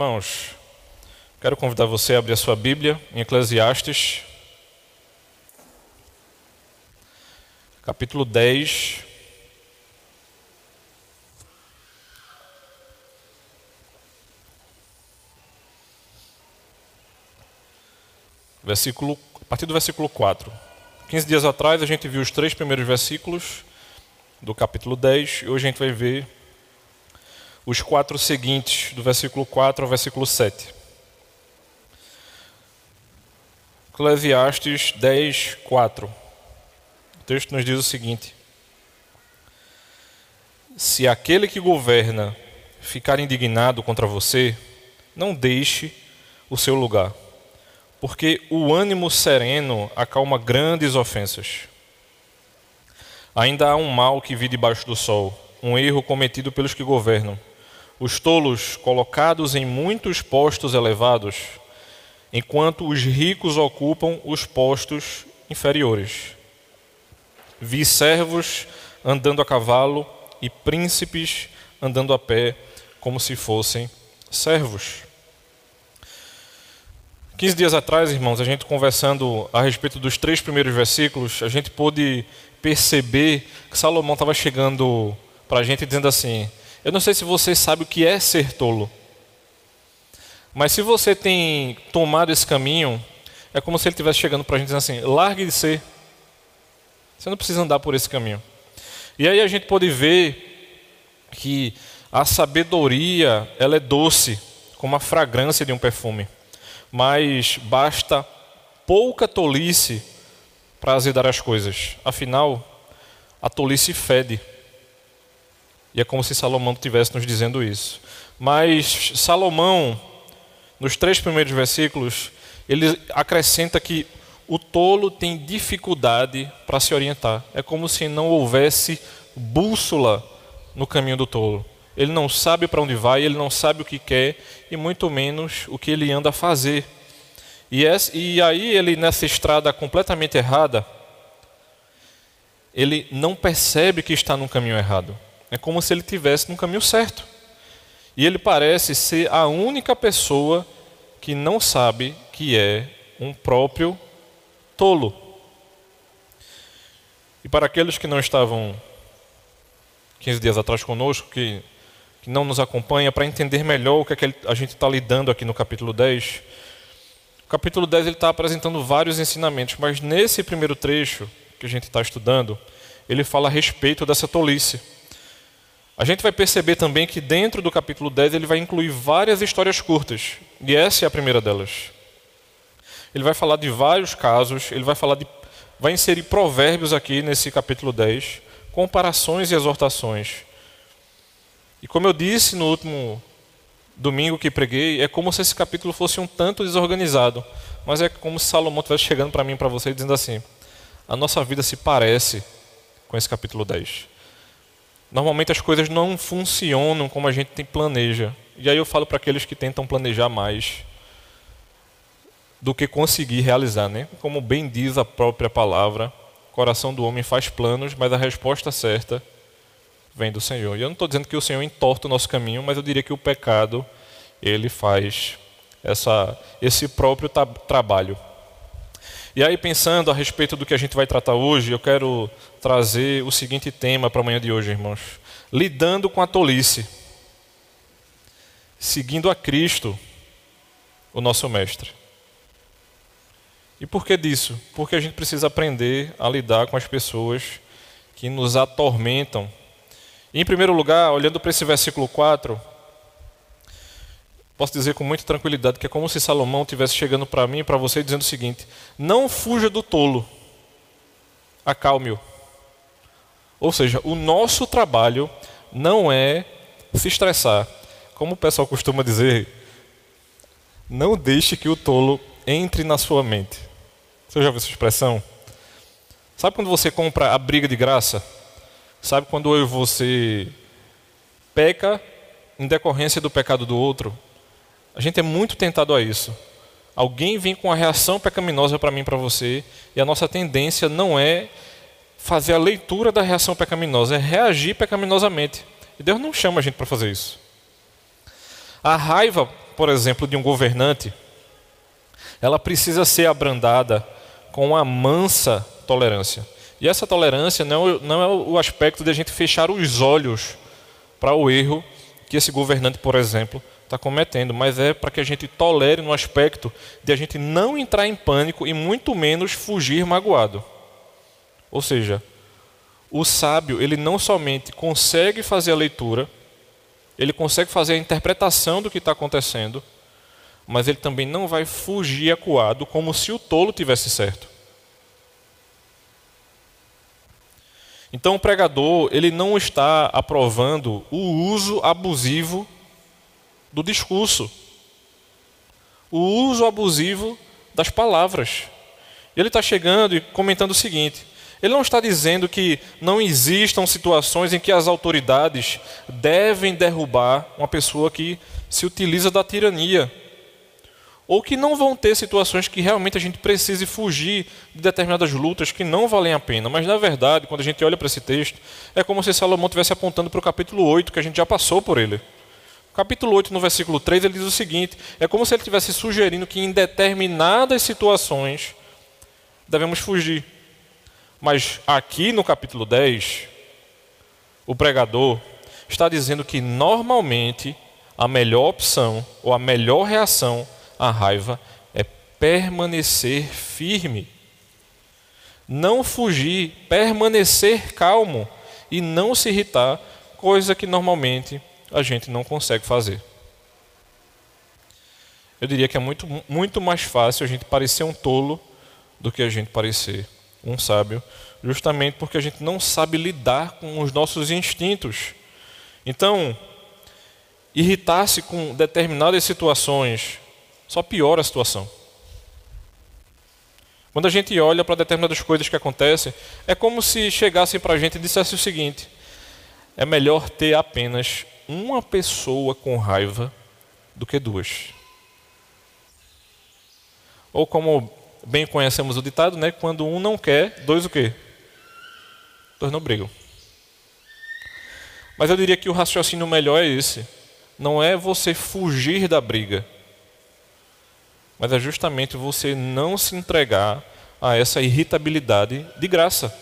Irmãos, quero convidar você a abrir a sua Bíblia em Eclesiastes, capítulo 10. Versículo, a partir do versículo 4. 15 dias atrás a gente viu os três primeiros versículos do capítulo 10 e hoje a gente vai ver os quatro seguintes, do versículo 4 ao versículo 7. Eclesiastes 10, 4. O texto nos diz o seguinte: Se aquele que governa ficar indignado contra você, não deixe o seu lugar, porque o ânimo sereno acalma grandes ofensas. Ainda há um mal que vi debaixo do sol, um erro cometido pelos que governam os tolos colocados em muitos postos elevados, enquanto os ricos ocupam os postos inferiores. Vi servos andando a cavalo e príncipes andando a pé, como se fossem servos. Quinze dias atrás, irmãos, a gente conversando a respeito dos três primeiros versículos, a gente pôde perceber que Salomão estava chegando para a gente dizendo assim: eu não sei se você sabe o que é ser tolo. Mas se você tem tomado esse caminho, é como se ele estivesse chegando para a gente dizendo assim: largue de ser. Você não precisa andar por esse caminho. E aí a gente pode ver que a sabedoria ela é doce, como a fragrância de um perfume. Mas basta pouca tolice para azedar as coisas. Afinal, a tolice fede. E é como se Salomão estivesse nos dizendo isso. Mas Salomão, nos três primeiros versículos, ele acrescenta que o tolo tem dificuldade para se orientar. É como se não houvesse bússola no caminho do tolo. Ele não sabe para onde vai, ele não sabe o que quer e muito menos o que ele anda a fazer. E, e aí ele nessa estrada completamente errada, ele não percebe que está no caminho errado. É como se ele tivesse no caminho certo. E ele parece ser a única pessoa que não sabe que é um próprio tolo. E para aqueles que não estavam 15 dias atrás conosco, que, que não nos acompanha, para entender melhor o que, é que a gente está lidando aqui no capítulo 10, o capítulo 10 ele está apresentando vários ensinamentos, mas nesse primeiro trecho que a gente está estudando, ele fala a respeito dessa tolice. A gente vai perceber também que dentro do capítulo 10 ele vai incluir várias histórias curtas, e essa é a primeira delas. Ele vai falar de vários casos, ele vai falar de vai inserir provérbios aqui nesse capítulo 10, comparações e exortações. E como eu disse no último domingo que preguei, é como se esse capítulo fosse um tanto desorganizado, mas é como se Salomão estivesse chegando para mim para você dizendo assim: a nossa vida se parece com esse capítulo 10. Normalmente as coisas não funcionam como a gente planeja. E aí eu falo para aqueles que tentam planejar mais do que conseguir realizar, né? Como bem diz a própria palavra, coração do homem faz planos, mas a resposta certa vem do Senhor. E eu não estou dizendo que o Senhor entorta o nosso caminho, mas eu diria que o pecado ele faz essa, esse próprio trabalho. E aí, pensando a respeito do que a gente vai tratar hoje, eu quero trazer o seguinte tema para a manhã de hoje, irmãos: lidando com a tolice, seguindo a Cristo, o nosso Mestre. E por que disso? Porque a gente precisa aprender a lidar com as pessoas que nos atormentam. E, em primeiro lugar, olhando para esse versículo 4, posso dizer com muita tranquilidade que é como se Salomão estivesse chegando para mim e para você dizendo o seguinte: não fuja do tolo, acalme-o. Ou seja, o nosso trabalho não é se estressar. Como o pessoal costuma dizer, não deixe que o tolo entre na sua mente. Você já ouviu essa expressão? Sabe quando você compra a briga de graça? Sabe quando você peca em decorrência do pecado do outro? A gente é muito tentado a isso. Alguém vem com uma reação pecaminosa para mim, para você, e a nossa tendência não é fazer a leitura da reação pecaminosa, é reagir pecaminosamente. E Deus não chama a gente para fazer isso. A raiva por exemplo, de um governante, ela precisa ser abrandada com uma mansa tolerância. E essa tolerância não, não é o aspecto de a gente fechar os olhos para o erro que esse governante, por exemplo, está cometendo, mas é para que a gente tolere no aspecto de a gente não entrar em pânico e muito menos fugir magoado. Ou seja, o sábio, ele não somente consegue fazer a leitura, ele consegue fazer a interpretação do que está acontecendo, mas ele também não vai fugir acuado como se o tolo tivesse certo. Então o pregador, ele não está aprovando o uso abusivo do discurso. O uso abusivo das palavras. Ele está chegando e comentando o seguinte: ele não está dizendo que não existam situações em que as autoridades devem derrubar uma pessoa que se utiliza da tirania ou que não vão ter situações que realmente a gente precise fugir de determinadas lutas que não valem a pena. Mas, na verdade, quando a gente olha para esse texto, é como se Salomão estivesse apontando para o capítulo 8, que a gente já passou por ele. capítulo 8, no versículo 3, ele diz o seguinte: é como se ele estivesse sugerindo que em determinadas situações devemos fugir. Mas aqui no capítulo 10, o pregador está dizendo que normalmente a melhor opção ou a melhor reação a raiva é permanecer firme. Não fugir, permanecer calmo e não se irritar, coisa que normalmente a gente não consegue fazer. Eu diria que é muito, muito mais fácil a gente parecer um tolo do que a gente parecer um sábio, justamente porque a gente não sabe lidar com os nossos instintos. Então, irritar-se com determinadas situações só piora a situação. Quando a gente olha para determinadas coisas que acontecem, é como se chegassem para a gente e dissessem o seguinte: é melhor ter apenas uma pessoa com raiva do que duas. Ou como bem conhecemos o ditado, né? Quando um não quer, dois o quê? Dois não brigam. Mas eu diria que o raciocínio melhor é esse. Não é você fugir da briga, mas é justamente você não se entregar a essa irritabilidade de graça.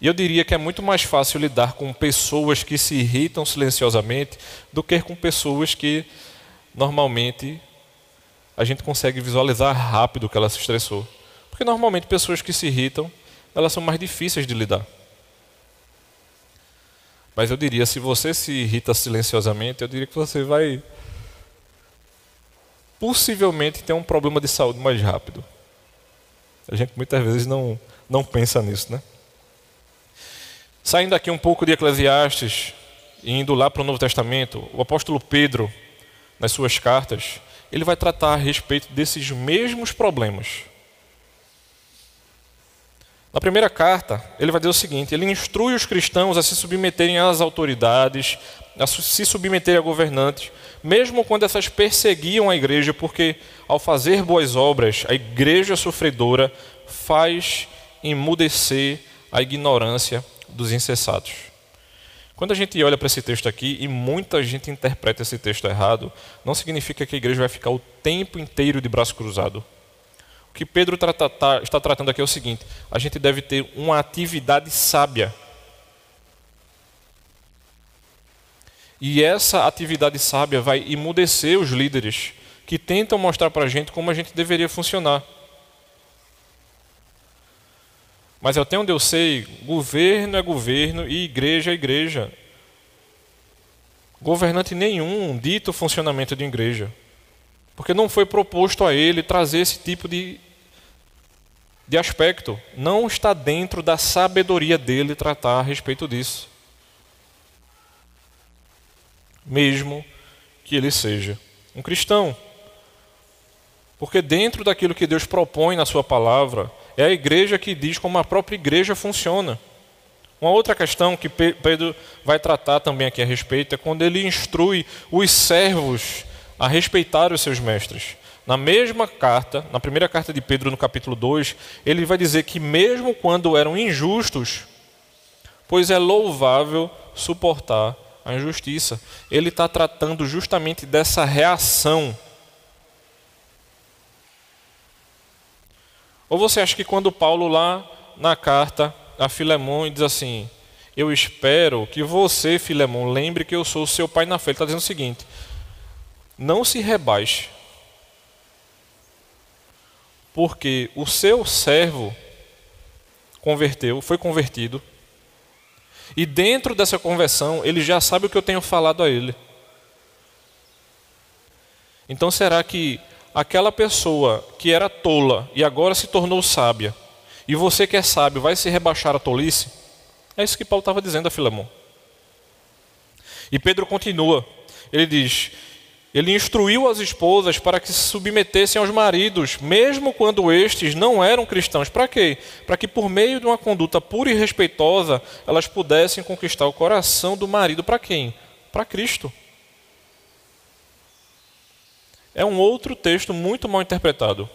E eu diria que é muito mais fácil lidar com pessoas que se irritam silenciosamente do que com pessoas que normalmente a gente consegue visualizar rápido que ela se estressou. Porque normalmente pessoas que se irritam, elas são mais difíceis de lidar. Mas eu diria, se você se irrita silenciosamente, eu diria que você vai possivelmente tem um problema de saúde mais rápido. A gente muitas vezes não, não pensa nisso, né? Saindo aqui um pouco de Eclesiastes e indo lá para o Novo Testamento, o apóstolo Pedro, nas suas cartas, ele vai tratar a respeito desses mesmos problemas. Na primeira carta, ele vai dizer o seguinte: ele instrui os cristãos a se submeterem às autoridades, a se submeterem a governantes, mesmo quando essas perseguiam a igreja, porque ao fazer boas obras, a igreja sofredora faz emudecer a ignorância dos incessados. Quando a gente olha para esse texto aqui e muita gente interpreta esse texto errado, não significa que a igreja vai ficar o tempo inteiro de braço cruzado. O que Pedro está tratando aqui é o seguinte: a gente deve ter uma atividade sábia. E essa atividade sábia vai imudecer os líderes que tentam mostrar para a gente como a gente deveria funcionar. Mas até onde eu sei, governo é governo e igreja é igreja. Governante nenhum dita o funcionamento de igreja. Porque não foi proposto a ele trazer esse tipo de, de aspecto. Não está dentro da sabedoria dele tratar a respeito disso. Mesmo que ele seja um cristão. Porque dentro daquilo que Deus propõe na Sua palavra, é a igreja que diz como a própria igreja funciona. Uma outra questão que Pedro vai tratar também aqui a respeito é quando ele instrui os servos a respeitar os seus mestres. Na mesma carta, na primeira carta de Pedro, no capítulo 2, ele vai dizer que, mesmo quando eram injustos, pois é louvável suportar a injustiça. Ele está tratando justamente dessa reação. Ou você acha que quando Paulo lá na carta a Filemão diz assim: Eu espero que você, Filemão, lembre que eu sou seu pai na fé. Ele está dizendo o seguinte: Não se rebaixe, porque o seu servo converteu, foi convertido, e dentro dessa conversão ele já sabe o que eu tenho falado a ele. Então será que aquela pessoa que era tola e agora se tornou sábia, e você que é sábio vai se rebaixar a tolice? É isso que Paulo estava dizendo a Filemão. E Pedro continua. Ele diz: ele instruiu as esposas para que se submetessem aos maridos, mesmo quando estes não eram cristãos. Para quê? Para que por meio de uma conduta pura e respeitosa, elas pudessem conquistar o coração do marido. Para quem? Para Cristo. É um outro texto muito mal interpretado.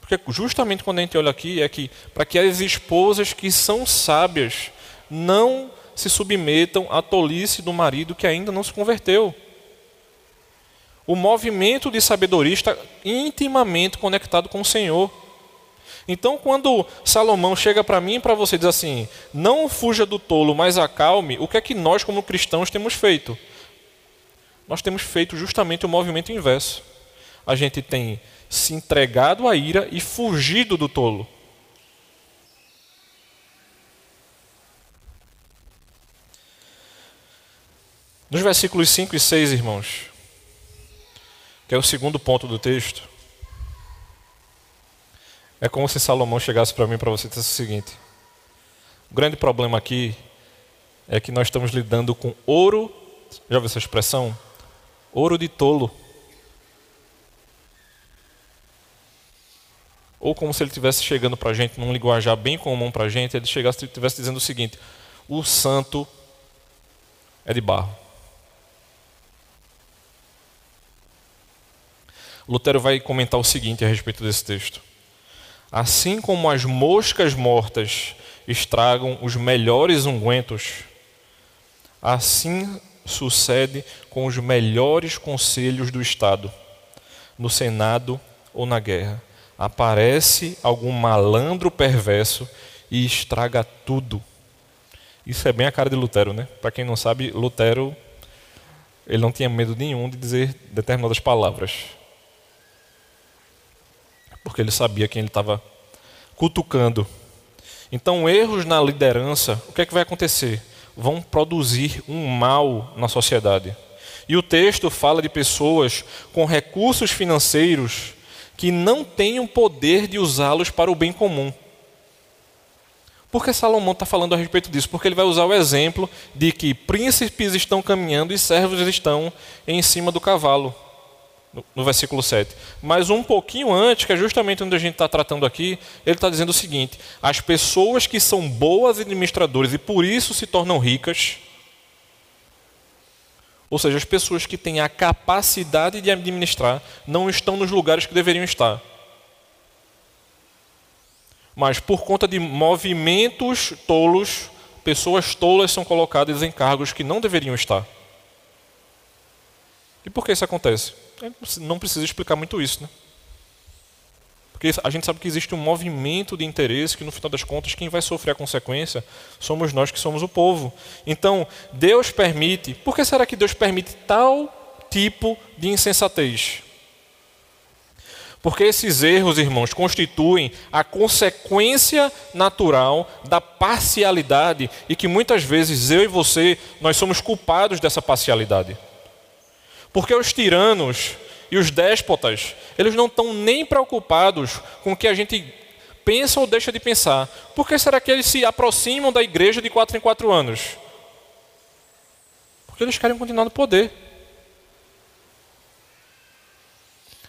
Porque justamente quando a gente olha aqui, é que para que as esposas que são sábias não se submetam à tolice do marido que ainda não se converteu. O movimento de sabedoria está intimamente conectado com o Senhor. Então, quando Salomão chega para mim e para você diz assim: não fuja do tolo, mas acalme, o que é que nós, como cristãos, temos feito? Nós temos feito justamente o movimento inverso. A gente tem se entregado à ira e fugido do tolo. Nos versículos 5 e 6, irmãos, que é o segundo ponto do texto, é como se Salomão chegasse para mim para você e dissesse o seguinte: o grande problema aqui é que nós estamos lidando com ouro, já viu essa expressão? Ouro de tolo. Ou como se ele estivesse chegando para a gente num linguajar bem comum para a gente, ele chegasse estivesse dizendo o seguinte: o santo é de barro. Lutero vai comentar o seguinte a respeito desse texto: Assim como as moscas mortas estragam os melhores ungüentos, assim sucede com os melhores conselhos do Estado, no Senado ou na guerra. Aparece algum malandro perverso e estraga tudo. Isso é bem a cara de Lutero, né? Para quem não sabe, Lutero ele não tinha medo nenhum de dizer determinadas palavras porque ele sabia quem ele estava cutucando. Então, erros na liderança, o que é que vai acontecer? Vão produzir um mal na sociedade. E o texto fala de pessoas com recursos financeiros que não têm o poder de usá-los para o bem comum. Por que Salomão está falando a respeito disso? Porque ele vai usar o exemplo de que príncipes estão caminhando e servos estão em cima do cavalo no versículo 7. Mas um pouquinho antes, que é justamente onde a gente está tratando aqui, ele está dizendo o seguinte: as pessoas que são boas administradoras e por isso se tornam ricas, ou seja, as pessoas que têm a capacidade de administrar, não estão nos lugares que deveriam estar. Mas por conta de movimentos tolos, pessoas tolas são colocadas em cargos que não deveriam estar. E por que isso acontece? Não precisa explicar muito isso, né? Porque a gente sabe que existe um movimento de interesse que, no final das contas, quem vai sofrer a consequência somos nós que somos o povo. Então, Deus permite. Por que será que Deus permite tal tipo de insensatez? Porque esses erros, irmãos, constituem a consequência natural da parcialidade e que muitas vezes eu e você, nós somos culpados dessa parcialidade. Porque os tiranos e os déspotas, eles não estão nem preocupados com o que a gente pensa ou deixa de pensar. Por que será que eles se aproximam da igreja de quatro em quatro anos? Porque eles querem continuar no poder.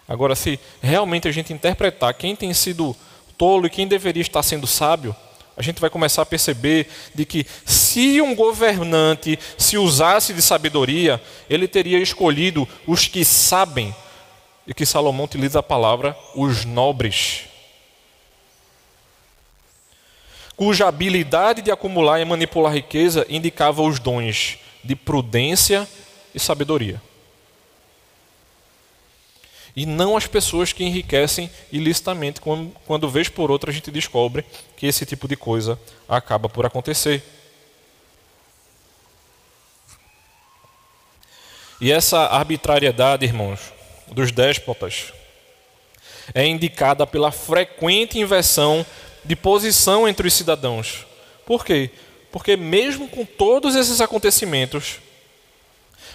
Agora, se realmente a gente interpretar quem tem sido tolo e quem deveria estar sendo sábio, a gente vai começar a perceber de que se um governante se usasse de sabedoria, ele teria escolhido os que sabem, e que Salomão utiliza a palavra os nobres. cuja habilidade de acumular e manipular riqueza indicava os dons de prudência e sabedoria. E não as pessoas que enriquecem ilicitamente, quando, quando vez por outra a gente descobre que esse tipo de coisa acaba por acontecer. E essa arbitrariedade, irmãos, dos déspotas, é indicada pela frequente inversão de posição entre os cidadãos. Por quê? Porque, mesmo com todos esses acontecimentos,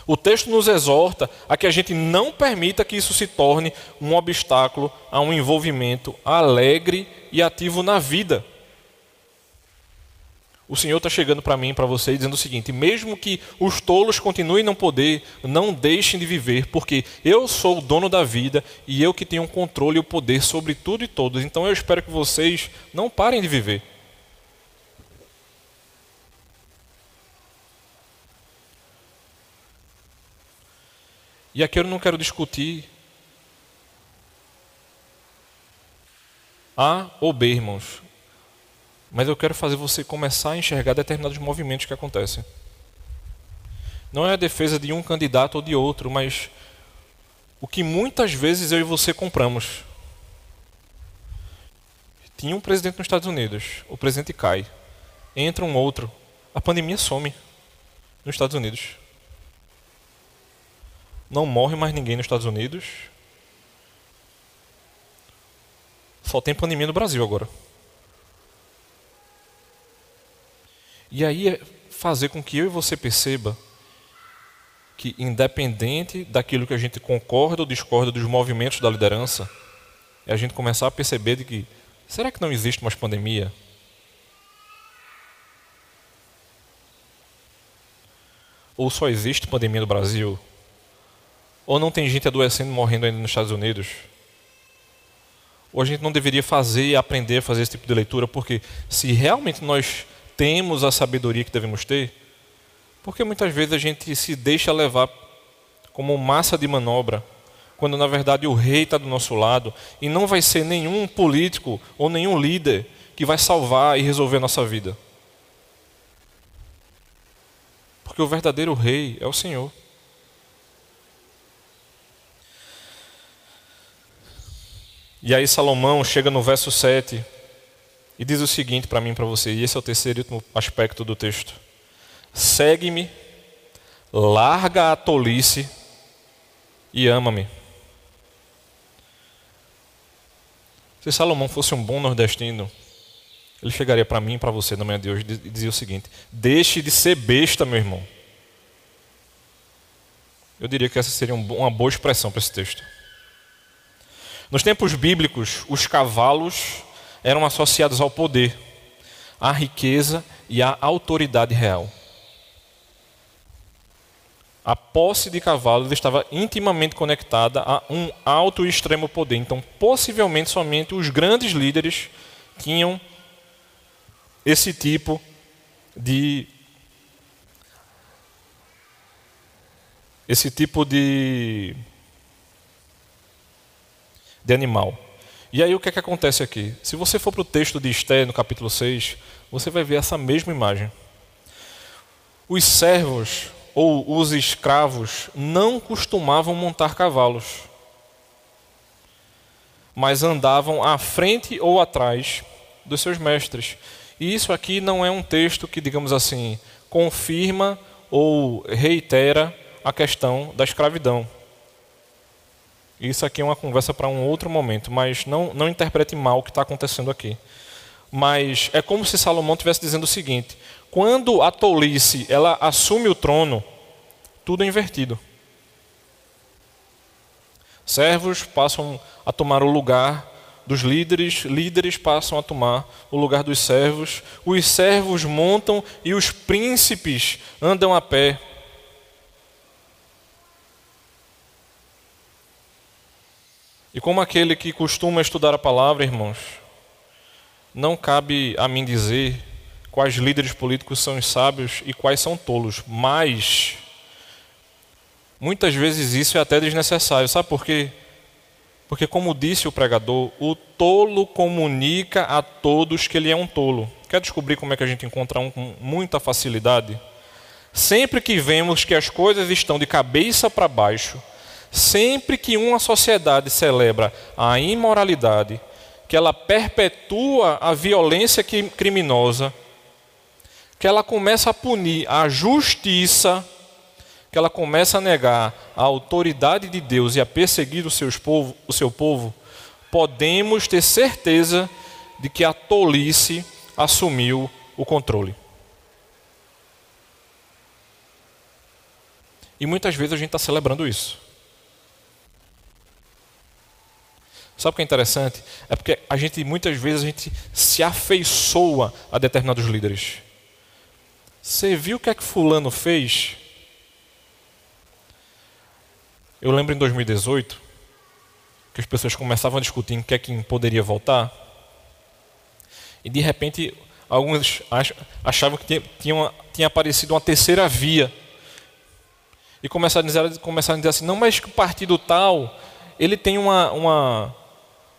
o texto nos exorta a que a gente não permita que isso se torne um obstáculo a um envolvimento alegre e ativo na vida. O Senhor está chegando para mim e para você dizendo o seguinte: mesmo que os tolos continuem não poder, não deixem de viver, porque eu sou o dono da vida e eu que tenho o controle e o poder sobre tudo e todos. Então eu espero que vocês não parem de viver. E aqui eu não quero discutir A ou B, irmãos. Mas eu quero fazer você começar a enxergar determinados movimentos que acontecem. Não é a defesa de um candidato ou de outro, mas o que muitas vezes eu e você compramos. Tinha um presidente nos Estados Unidos, o presidente cai. Entra um outro, a pandemia some nos Estados Unidos. Não morre mais ninguém nos Estados Unidos. Só tem pandemia no Brasil agora. E aí é fazer com que eu e você perceba que, independente daquilo que a gente concorda ou discorda dos movimentos da liderança, é a gente começar a perceber de que será que não existe mais pandemia? Ou só existe pandemia no Brasil? Ou não tem gente adoecendo e morrendo ainda nos Estados Unidos? Ou a gente não deveria fazer e aprender a fazer esse tipo de leitura, porque se realmente nós temos a sabedoria que devemos ter? Porque muitas vezes a gente se deixa levar como massa de manobra, quando na verdade o rei está do nosso lado e não vai ser nenhum político ou nenhum líder que vai salvar e resolver a nossa vida. Porque o verdadeiro rei é o Senhor. E aí Salomão chega no verso 7 e diz o seguinte para mim e para você, e esse é o terceiro e último aspecto do texto: segue-me, larga a tolice e ama-me. Se Salomão fosse um bom nordestino, ele chegaria para mim e para você na manhã de hoje e dizia o seguinte: Deixe de ser besta, meu irmão. Eu diria que essa seria uma boa expressão para esse texto. Nos tempos bíblicos, os cavalos eram associados ao poder, à riqueza e à autoridade real. A posse de cavalo estava intimamente conectada a um alto e extremo poder. Então, possivelmente, somente os grandes líderes tinham esse tipo de esse tipo de de animal. E aí o que é que acontece aqui? Se você for para o texto de Esté, no capítulo 6, você vai ver essa mesma imagem. Os servos ou os escravos não costumavam montar cavalos, mas andavam à frente ou atrás dos seus mestres. E isso aqui não é um texto que, digamos assim, confirma ou reitera a questão da escravidão. Isso aqui é uma conversa para um outro momento, mas não, não interprete mal o que está acontecendo aqui. Mas é como se Salomão estivesse dizendo o seguinte: quando a tolice ela assume o trono, tudo é invertido. Servos passam a tomar o lugar dos líderes, líderes passam a tomar o lugar dos servos, os servos montam e os príncipes andam a pé. E como aquele que costuma estudar a palavra, irmãos, não cabe a mim dizer quais líderes políticos são os sábios e quais são tolos, mas muitas vezes isso é até desnecessário. Sabe por quê? Porque, como disse o pregador, o tolo comunica a todos que ele é um tolo. Quer descobrir como é que a gente encontra um com muita facilidade? Sempre que vemos que as coisas estão de cabeça para baixo, sempre que uma sociedade celebra a imoralidade, que ela perpetua a violência criminosa, que ela começa a punir a justiça, que ela começa a negar a autoridade de Deus e a perseguir os seus povo, o seu povo, podemos ter certeza de que a tolice assumiu o controle. E muitas vezes a gente está celebrando isso. Sabe o que é interessante? É porque a gente muitas vezes a gente se afeiçoa a determinados líderes. Você viu o que é que fulano fez? Eu lembro em 2018 que as pessoas começavam a discutir em que é que poderia voltar. E de repente alguns achavam que tinha, tinha aparecido uma terceira via. E começaram a dizer, começaram a dizer assim, não, mas que o partido tal, ele tem uma, uma,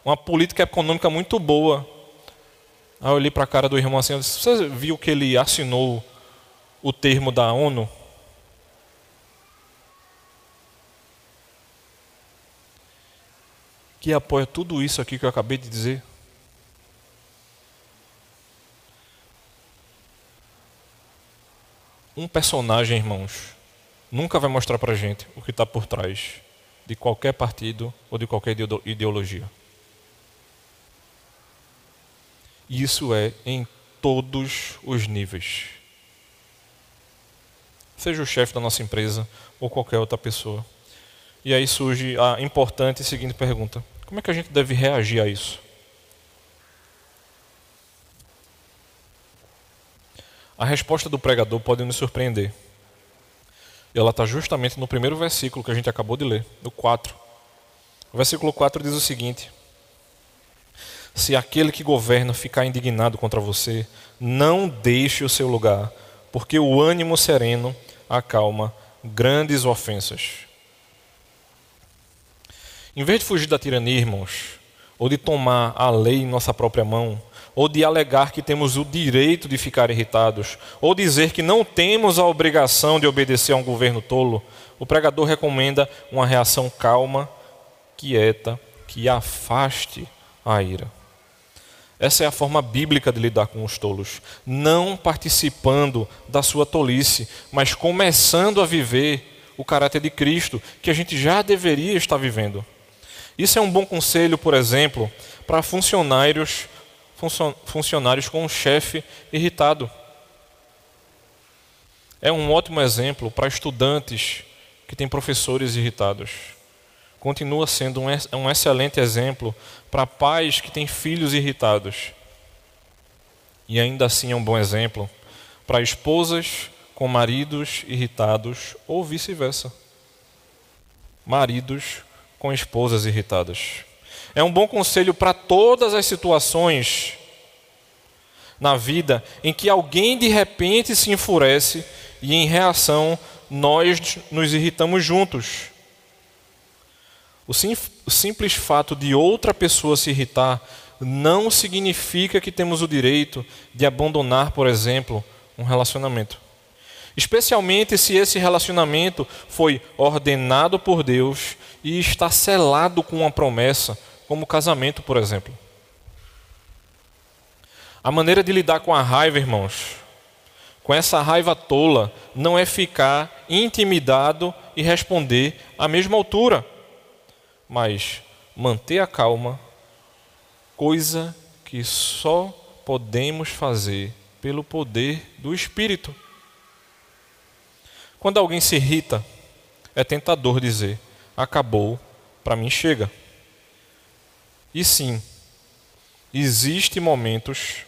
uma política econômica muito boa. Aí eu olhei para a cara do irmão assim, eu disse, você viu que ele assinou o termo da ONU? Que apoia tudo isso aqui que eu acabei de dizer? Um personagem, irmãos, nunca vai mostrar para gente o que está por trás de qualquer partido ou de qualquer ideologia. Isso é em todos os níveis. Seja o chefe da nossa empresa ou qualquer outra pessoa. E aí surge a importante e seguinte pergunta: como é que a gente deve reagir a isso? A resposta do pregador pode nos surpreender. E ela está justamente no primeiro versículo que a gente acabou de ler, no 4. O versículo 4 diz o seguinte: Se aquele que governa ficar indignado contra você, não deixe o seu lugar, porque o ânimo sereno acalma grandes ofensas. Em vez de fugir da tirania, irmãos, ou de tomar a lei em nossa própria mão, ou de alegar que temos o direito de ficar irritados, ou dizer que não temos a obrigação de obedecer a um governo tolo, o pregador recomenda uma reação calma, quieta, que afaste a ira. Essa é a forma bíblica de lidar com os tolos, não participando da sua tolice, mas começando a viver o caráter de Cristo, que a gente já deveria estar vivendo. Isso é um bom conselho, por exemplo, para funcionários funcionários com um chefe irritado. É um ótimo exemplo para estudantes que têm professores irritados. Continua sendo um excelente exemplo para pais que têm filhos irritados. E ainda assim é um bom exemplo para esposas com maridos irritados ou vice-versa. Maridos com esposas irritadas. É um bom conselho para todas as situações na vida em que alguém de repente se enfurece e em reação nós nos irritamos juntos. O, sim, o simples fato de outra pessoa se irritar não significa que temos o direito de abandonar, por exemplo, um relacionamento. Especialmente se esse relacionamento foi ordenado por Deus e está selado com uma promessa como casamento, por exemplo. A maneira de lidar com a raiva, irmãos, com essa raiva tola, não é ficar intimidado e responder à mesma altura, mas manter a calma, coisa que só podemos fazer pelo poder do Espírito. Quando alguém se irrita, é tentador dizer: acabou, para mim chega. E sim, existem momentos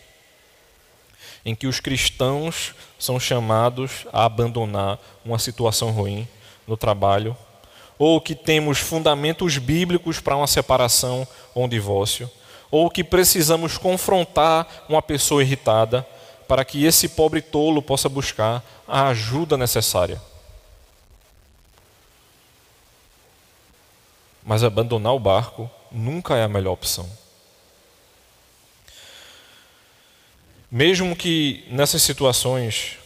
em que os cristãos são chamados a abandonar uma situação ruim no trabalho, ou que temos fundamentos bíblicos para uma separação ou um divórcio, ou que precisamos confrontar uma pessoa irritada para que esse pobre tolo possa buscar a ajuda necessária. Mas abandonar o barco nunca é a melhor opção. Mesmo que nessas situações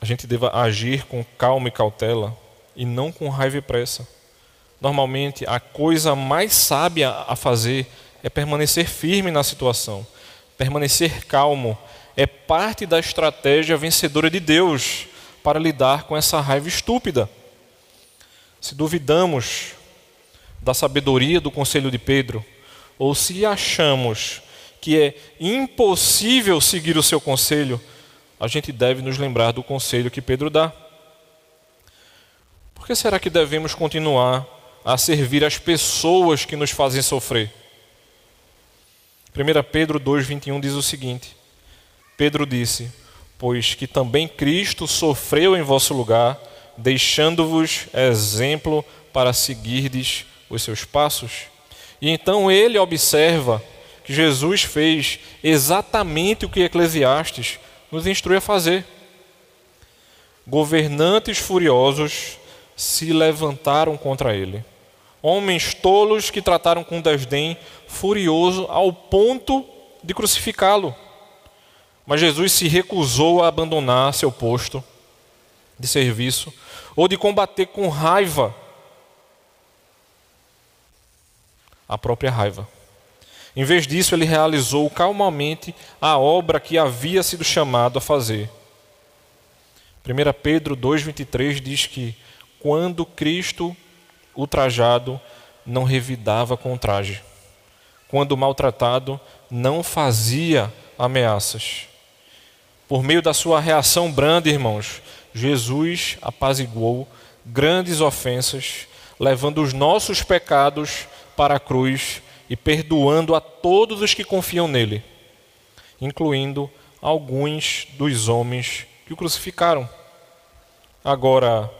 a gente deva agir com calma e cautela e não com raiva e pressa. Normalmente, a coisa mais sábia a fazer é permanecer firme na situação, permanecer calmo. É parte da estratégia vencedora de Deus para lidar com essa raiva estúpida. Se duvidamos da sabedoria do conselho de Pedro, ou se achamos que é impossível seguir o seu conselho, a gente deve nos lembrar do conselho que Pedro dá. Que será que devemos continuar a servir as pessoas que nos fazem sofrer? 1 Pedro 2,21 diz o seguinte: Pedro disse: Pois que também Cristo sofreu em vosso lugar, deixando-vos exemplo para seguirdes os seus passos. E então ele observa que Jesus fez exatamente o que Eclesiastes nos instrui a fazer. Governantes furiosos se levantaram contra ele. Homens tolos que trataram com desdém, furioso ao ponto de crucificá-lo. Mas Jesus se recusou a abandonar seu posto de serviço ou de combater com raiva a própria raiva. Em vez disso, ele realizou calmamente a obra que havia sido chamado a fazer. 1 Pedro 2,23 diz que quando Cristo, ultrajado, não revidava com traje, quando maltratado, não fazia ameaças. Por meio da sua reação branda, irmãos, Jesus apaziguou grandes ofensas, levando os nossos pecados para a cruz e perdoando a todos os que confiam nele, incluindo alguns dos homens que o crucificaram. Agora,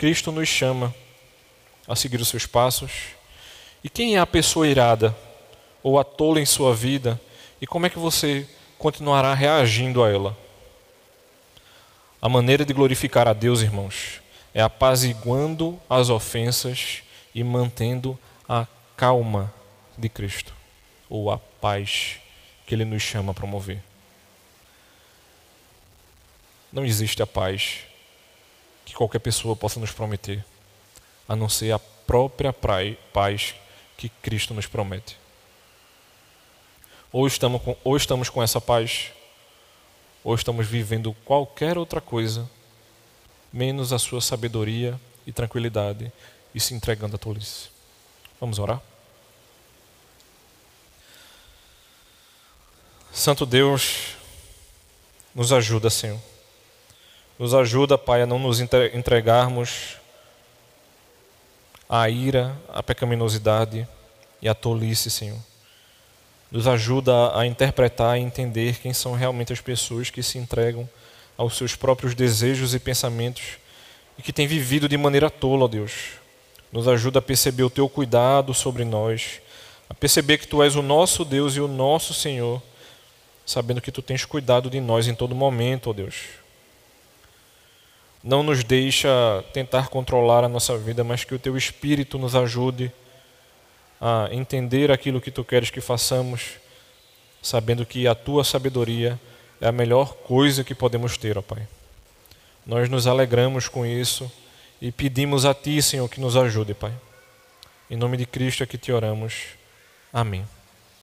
Cristo nos chama a seguir os seus passos. E quem é a pessoa irada ou a tola em sua vida? E como é que você continuará reagindo a ela? A maneira de glorificar a Deus, irmãos, é apaziguando as ofensas e mantendo a calma de Cristo, ou a paz que Ele nos chama a promover. Não existe a paz que qualquer pessoa possa nos prometer, a não ser a própria paz que Cristo nos promete. Ou estamos com, ou estamos com essa paz, ou estamos vivendo qualquer outra coisa, menos a sua sabedoria e tranquilidade e se entregando à tolice. Vamos orar? Santo Deus, nos ajuda, Senhor. Nos ajuda, Pai, a não nos entregarmos à ira, à pecaminosidade e à tolice, Senhor. Nos ajuda a interpretar e entender quem são realmente as pessoas que se entregam aos seus próprios desejos e pensamentos e que têm vivido de maneira tola, Deus. Nos ajuda a perceber o teu cuidado sobre nós, a perceber que tu és o nosso Deus e o nosso Senhor sabendo que tu tens cuidado de nós em todo momento, ó Deus. Não nos deixa tentar controlar a nossa vida, mas que o teu espírito nos ajude a entender aquilo que tu queres que façamos, sabendo que a tua sabedoria é a melhor coisa que podemos ter, ó Pai. Nós nos alegramos com isso e pedimos a ti, Senhor, que nos ajude, Pai. Em nome de Cristo é que te oramos. Amém.